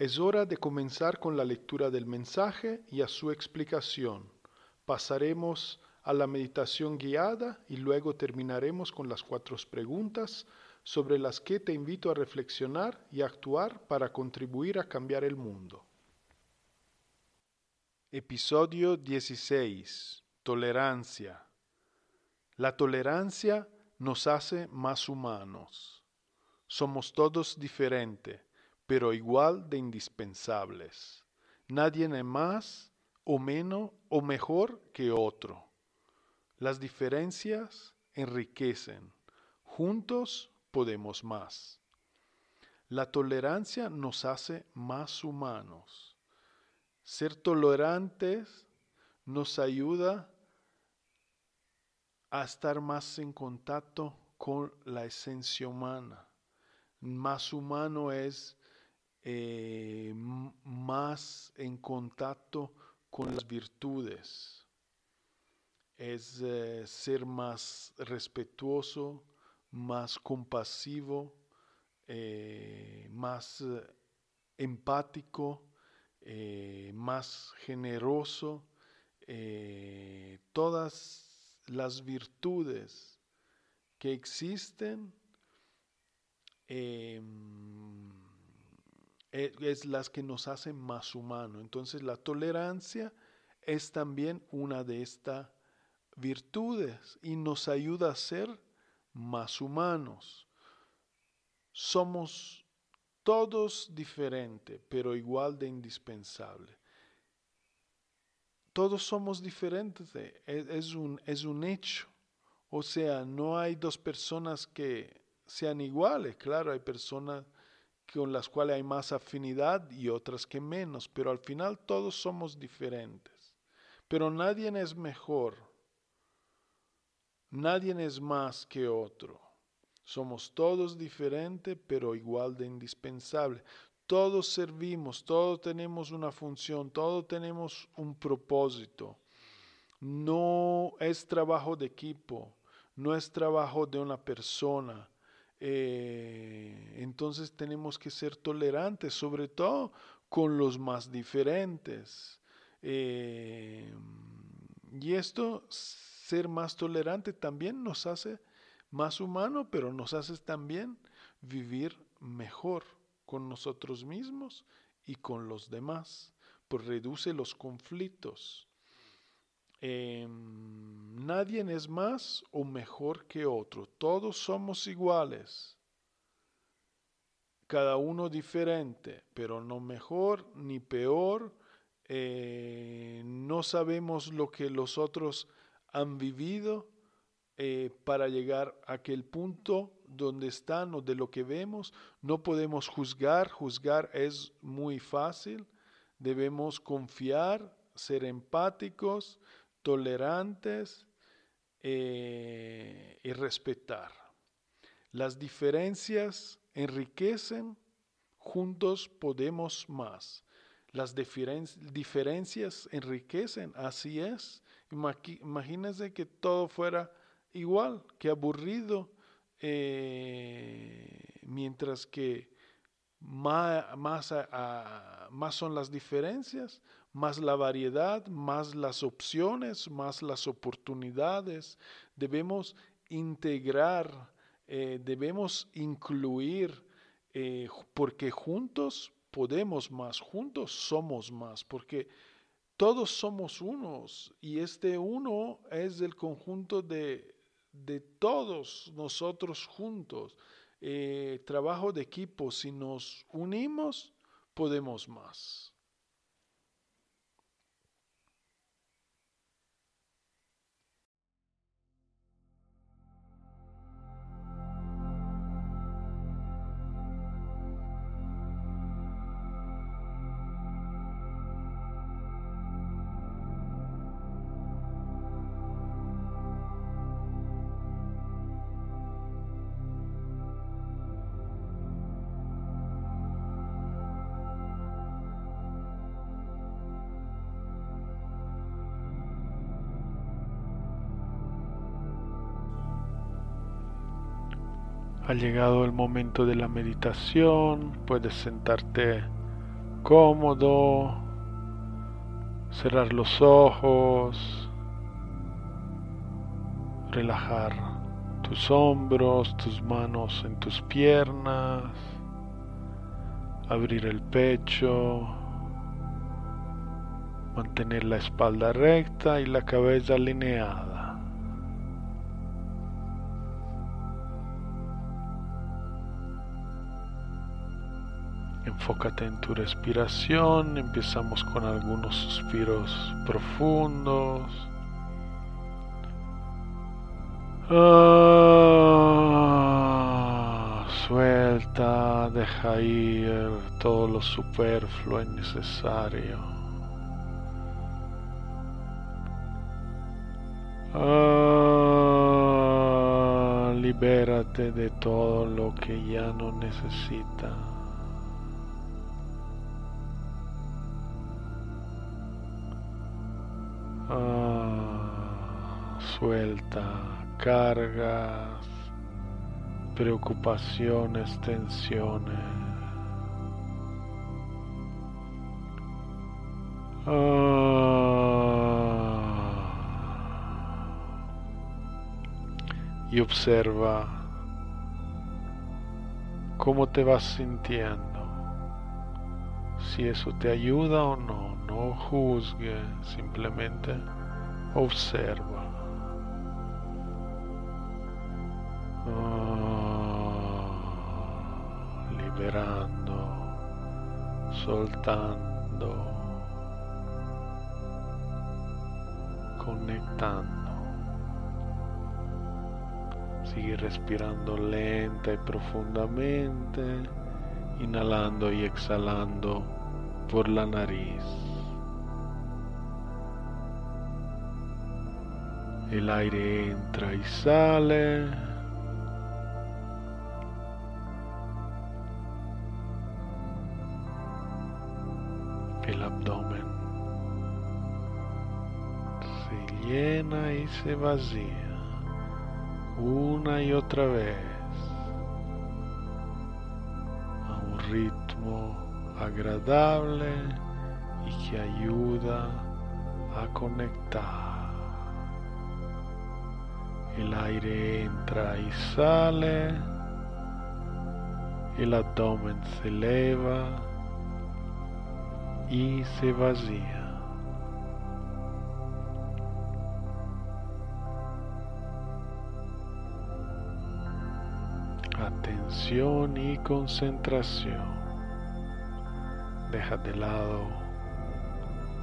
Es hora de comenzar con la lectura del mensaje y a su explicación. Pasaremos a la meditación guiada y luego terminaremos con las cuatro preguntas sobre las que te invito a reflexionar y actuar para contribuir a cambiar el mundo. Episodio 16. Tolerancia. La tolerancia nos hace más humanos. Somos todos diferentes pero igual de indispensables. Nadie es más o menos o mejor que otro. Las diferencias enriquecen. Juntos podemos más. La tolerancia nos hace más humanos. Ser tolerantes nos ayuda a estar más en contacto con la esencia humana. Más humano es eh, más en contacto con las virtudes, es eh, ser más respetuoso, más compasivo, eh, más empático, más generoso, todas las virtudes que existen em, es las que nos hacen más humanos. Entonces la tolerancia es también una de estas virtudes y nos ayuda a ser más humanos. Somos todos diferentes, pero igual de indispensables. Todos somos diferentes, es un, es un hecho. O sea, no hay dos personas que sean iguales. Claro, hay personas con las cuales hay más afinidad y otras que menos, pero al final todos somos diferentes. Pero nadie es mejor, nadie es más que otro. Somos todos diferentes, pero igual de indispensables. Todos servimos, todos tenemos una función, todos tenemos un propósito. No es trabajo de equipo, no es trabajo de una persona eh, entonces tenemos que ser tolerantes, sobre todo con los más diferentes. Eh, y esto, ser más tolerante también nos hace más humano, pero nos hace también vivir mejor con nosotros mismos y con los demás, pues reduce los conflictos. Em, nadie es más o mejor que otro, todos somos iguales, cada uno diferente, pero no mejor ni peor, eh, no sabemos lo que los otros han vivido eh, para llegar a aquel punto donde están o de lo que vemos, no podemos juzgar, juzgar es muy fácil, debemos confiar, ser empáticos, tolerantes eh, y respetar. Las diferencias enriquecen, juntos podemos más. las diferencias enriquecen, así es. Imagínense que todo fuera igual, que aburrido, eh, mientras que más, más, más son las diferencias, más la variedad, más las opciones, más las oportunidades. Debemos integrar, eh, debemos incluir, eh, porque juntos podemos más, juntos somos más, porque todos somos unos y este uno es el conjunto de, de todos nosotros juntos. Eh, trabajo de equipo, si nos unimos, podemos más. Ha llegado el momento de la meditación, puedes sentarte cómodo, cerrar los ojos, relajar tus hombros, tus manos en tus piernas, abrir el pecho, mantener la espalda recta y la cabeza alineada. Enfócate en tu respiración. Empezamos con algunos suspiros profundos. Ah, suelta, deja ir todo lo superfluo y necesario. Ah, libérate de todo lo que ya no necesitas. Cargas, preocupaciones, tensiones. Ah, y observa cómo te vas sintiendo, si eso te ayuda o no no juzgue, simplemente observa. Soltando, conectando. Sigue respirando lenta y profundamente, inhalando y exhalando por la nariz. El aire entra y sale. Se vacía una y otra vez a un ritmo agradable y que ayuda a conectar. El aire entra y sale. El abdomen se eleva y se vacía. Atención y concentración. Deja de lado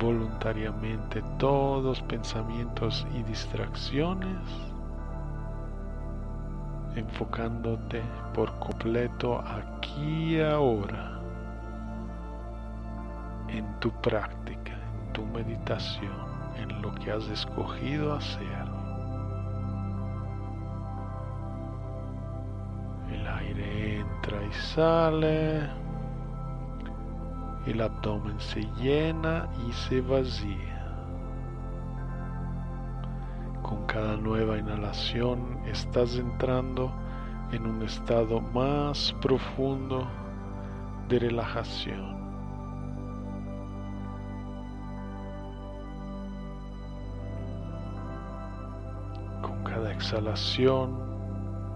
voluntariamente todos pensamientos y distracciones enfocándote por completo aquí y ahora en tu práctica, en tu meditación, en lo que has escogido hacer. Sale, El abdomen se llena y se vacía. Con cada nueva inhalación estás entrando en un estado más profundo de relajación. Con cada exhalación,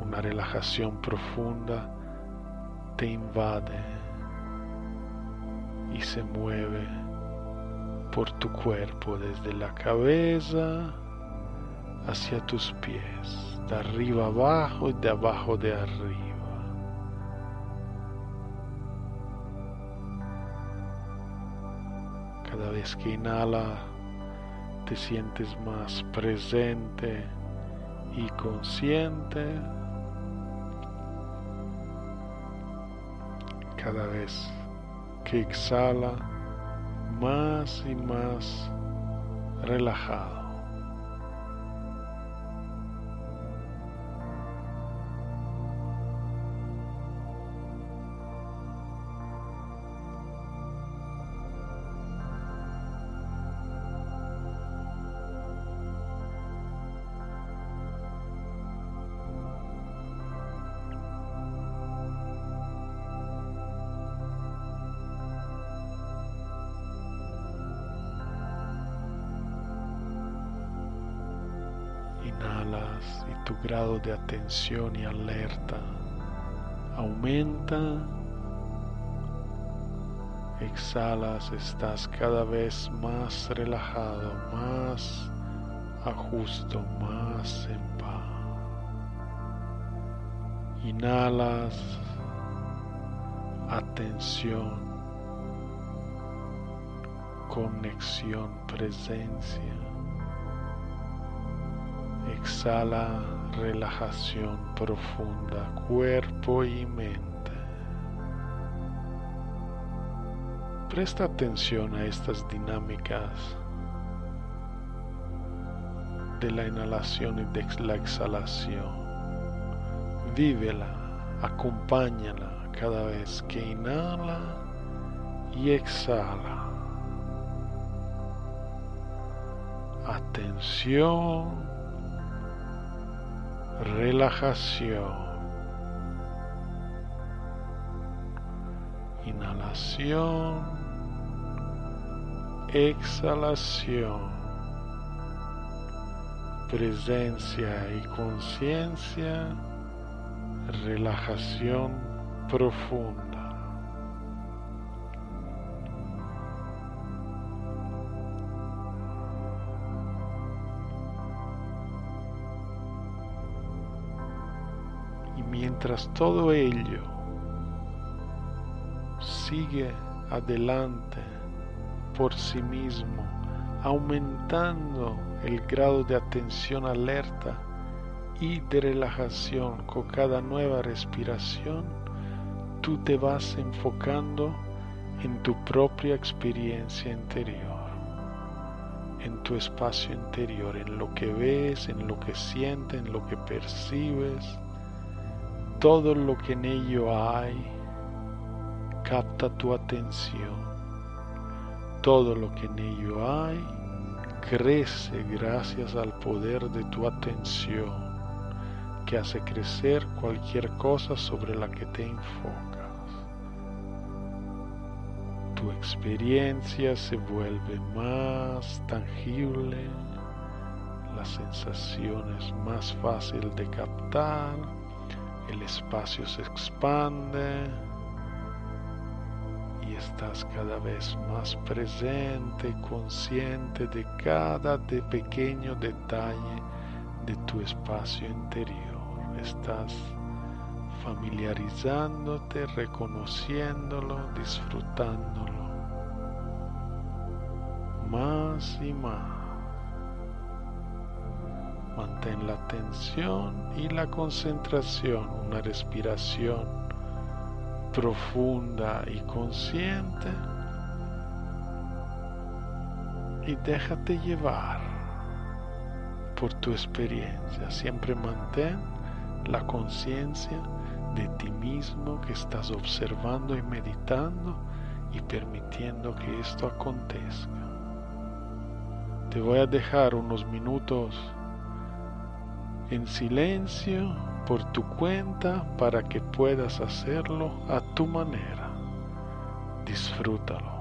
una relajación profunda te invade y se mueve por tu cuerpo desde la cabeza hacia tus pies, de arriba abajo y de abajo de arriba. Cada vez que inhala, te sientes más presente y consciente. Cada vez que exhala, más y más relajado. Y tu grado de atención y alerta aumenta. Exhalas, estás cada vez más relajado, más a justo, más en paz. Inhalas, atención, conexión, presencia. Exhala relajación profunda, cuerpo y mente. Presta atención a estas dinámicas de la inhalación y de la exhalación. Vívela, acompáñala cada vez que inhala y exhala. Atención relajación. Inhalación, exhalación, presencia y conciencia, relajación profunda. Mientras todo ello sigue adelante por sí mismo, aumentando el grado de atención alerta y de relajación con cada nueva respiración, tú te vas enfocando en tu propia experiencia interior, en tu espacio interior, en lo que ves, en lo que sientes, en lo que percibes todo lo que en ello hay capta tu atención. Todo lo que en ello hay crece gracias al poder de tu atención que hace crecer cualquier cosa sobre la que te enfocas. Tu experiencia se vuelve más tangible, la sensación es más fácil de captar el espacio se expande y estás cada vez más presente consciente de cada de pequeño detalle de tu espacio interior. Estás familiarizándote, reconociéndolo, disfrutándolo más y más. Mantén la atención y la concentración, una respiración profunda y consciente. Y déjate llevar por tu experiencia. Siempre mantén la conciencia de ti mismo que estás observando y meditando y permitiendo que esto acontezca. Te voy a dejar unos minutos en silencio por tu cuenta para que puedas hacerlo a tu manera. Disfrútalo.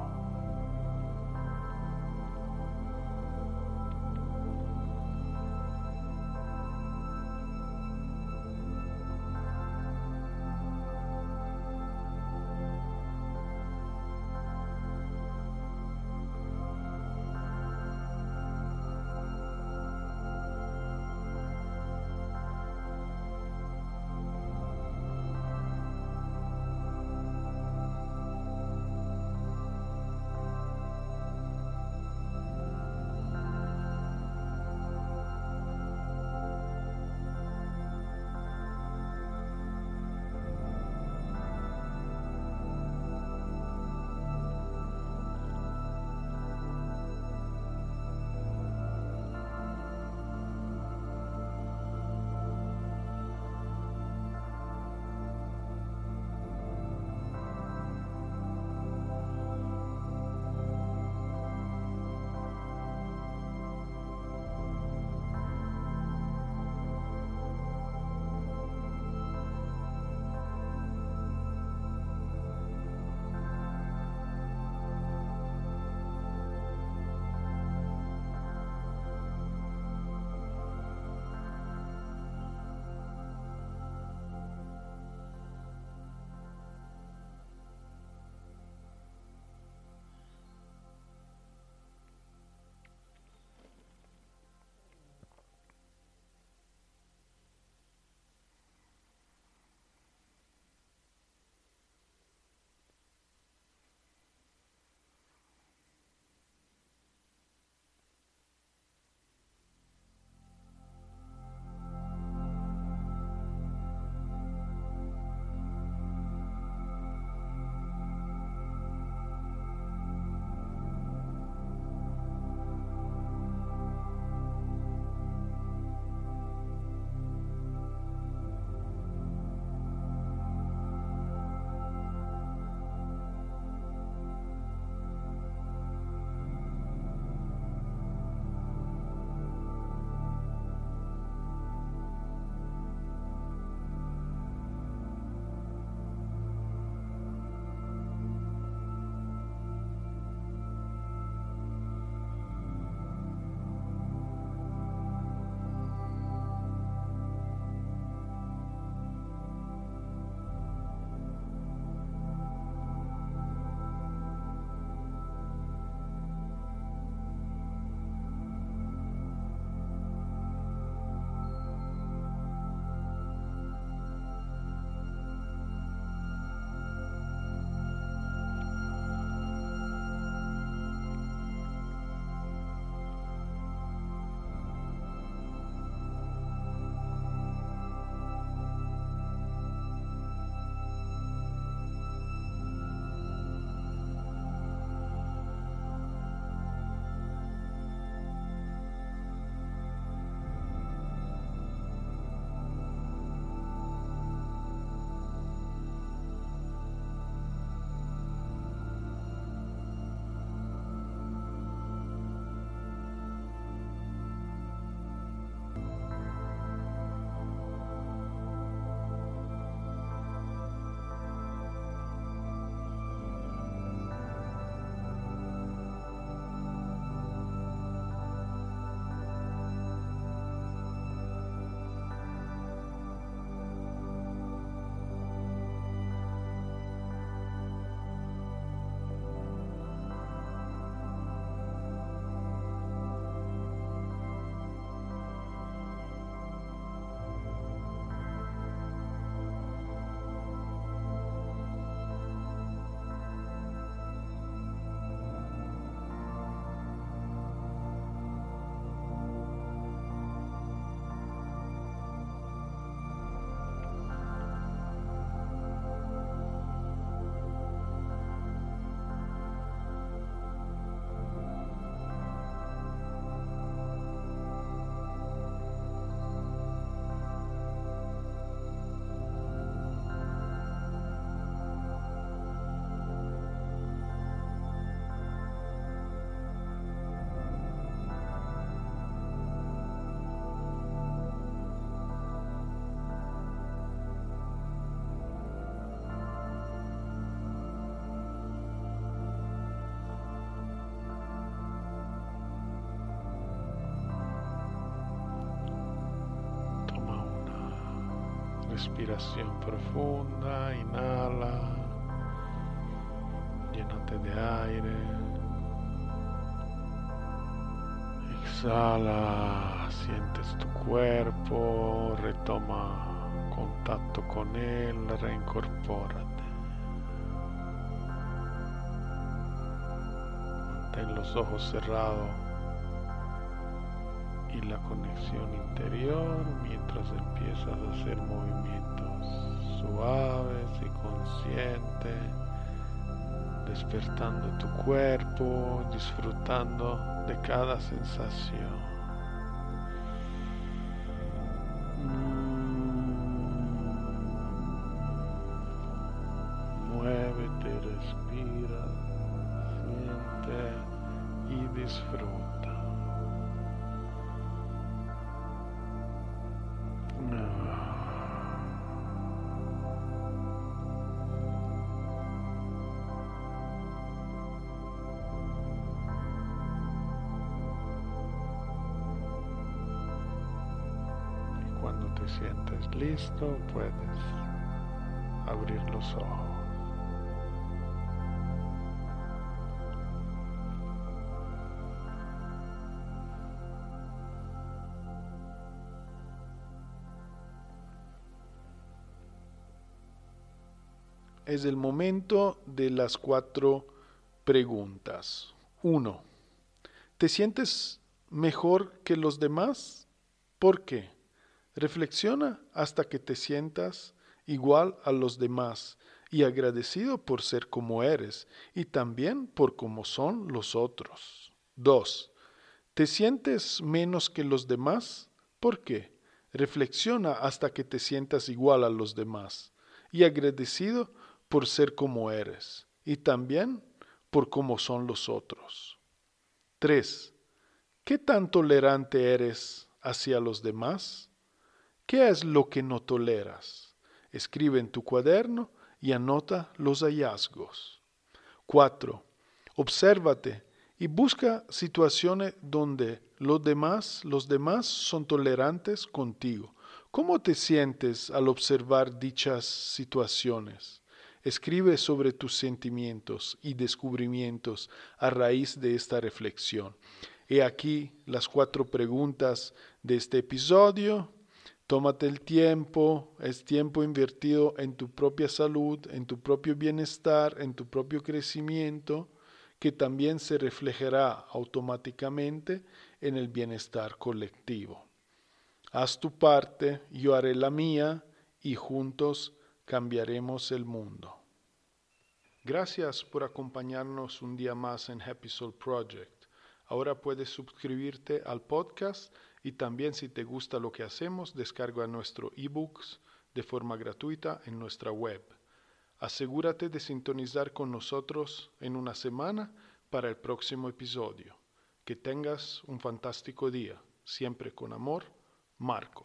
Respiración profunda, inhala, llénate de aire, exhala, sientes tu cuerpo, retoma contacto con él, reincorpórate. Mantén los ojos cerrados y la conexión interior mientras empiezas a hacer movimientos suaves y conscientes, despertando tu cuerpo, disfrutando de cada sensación. Sientes listo, puedes abrir los ojos. Es el momento de las cuatro preguntas. Uno, ¿te sientes mejor que los demás? ¿Por qué? Reflexiona hasta que te sientas igual a los demás y agradecido por ser como eres y también por cómo son los otros. 2. ¿Te sientes menos que los demás? ¿Por qué? Reflexiona hasta que te sientas igual a los demás y agradecido por ser como eres y también por cómo son los otros. 3. ¿Qué tan tolerante eres hacia los demás? ¿Qué es lo que no toleras? Escribe en tu cuaderno y anota los hallazgos. 4. Obsérvate y busca situaciones donde los demás, los demás son tolerantes contigo. ¿Cómo te sientes al observar dichas situaciones? Escribe sobre tus sentimientos y descubrimientos a raíz de esta reflexión. He aquí las cuatro preguntas de este episodio. Tómate el tiempo, es tiempo invertido en tu propia salud, en tu propio bienestar, en tu propio crecimiento, que también se reflejará automáticamente en el bienestar colectivo. Haz tu parte, yo haré la mía y juntos cambiaremos el mundo. Gracias por acompañarnos un día más en Happy Soul Project. Ahora puedes suscribirte al podcast y también si te gusta lo que hacemos, descarga nuestro ebooks de forma gratuita en nuestra web. Asegúrate de sintonizar con nosotros en una semana para el próximo episodio. Que tengas un fantástico día. Siempre con amor, Marco.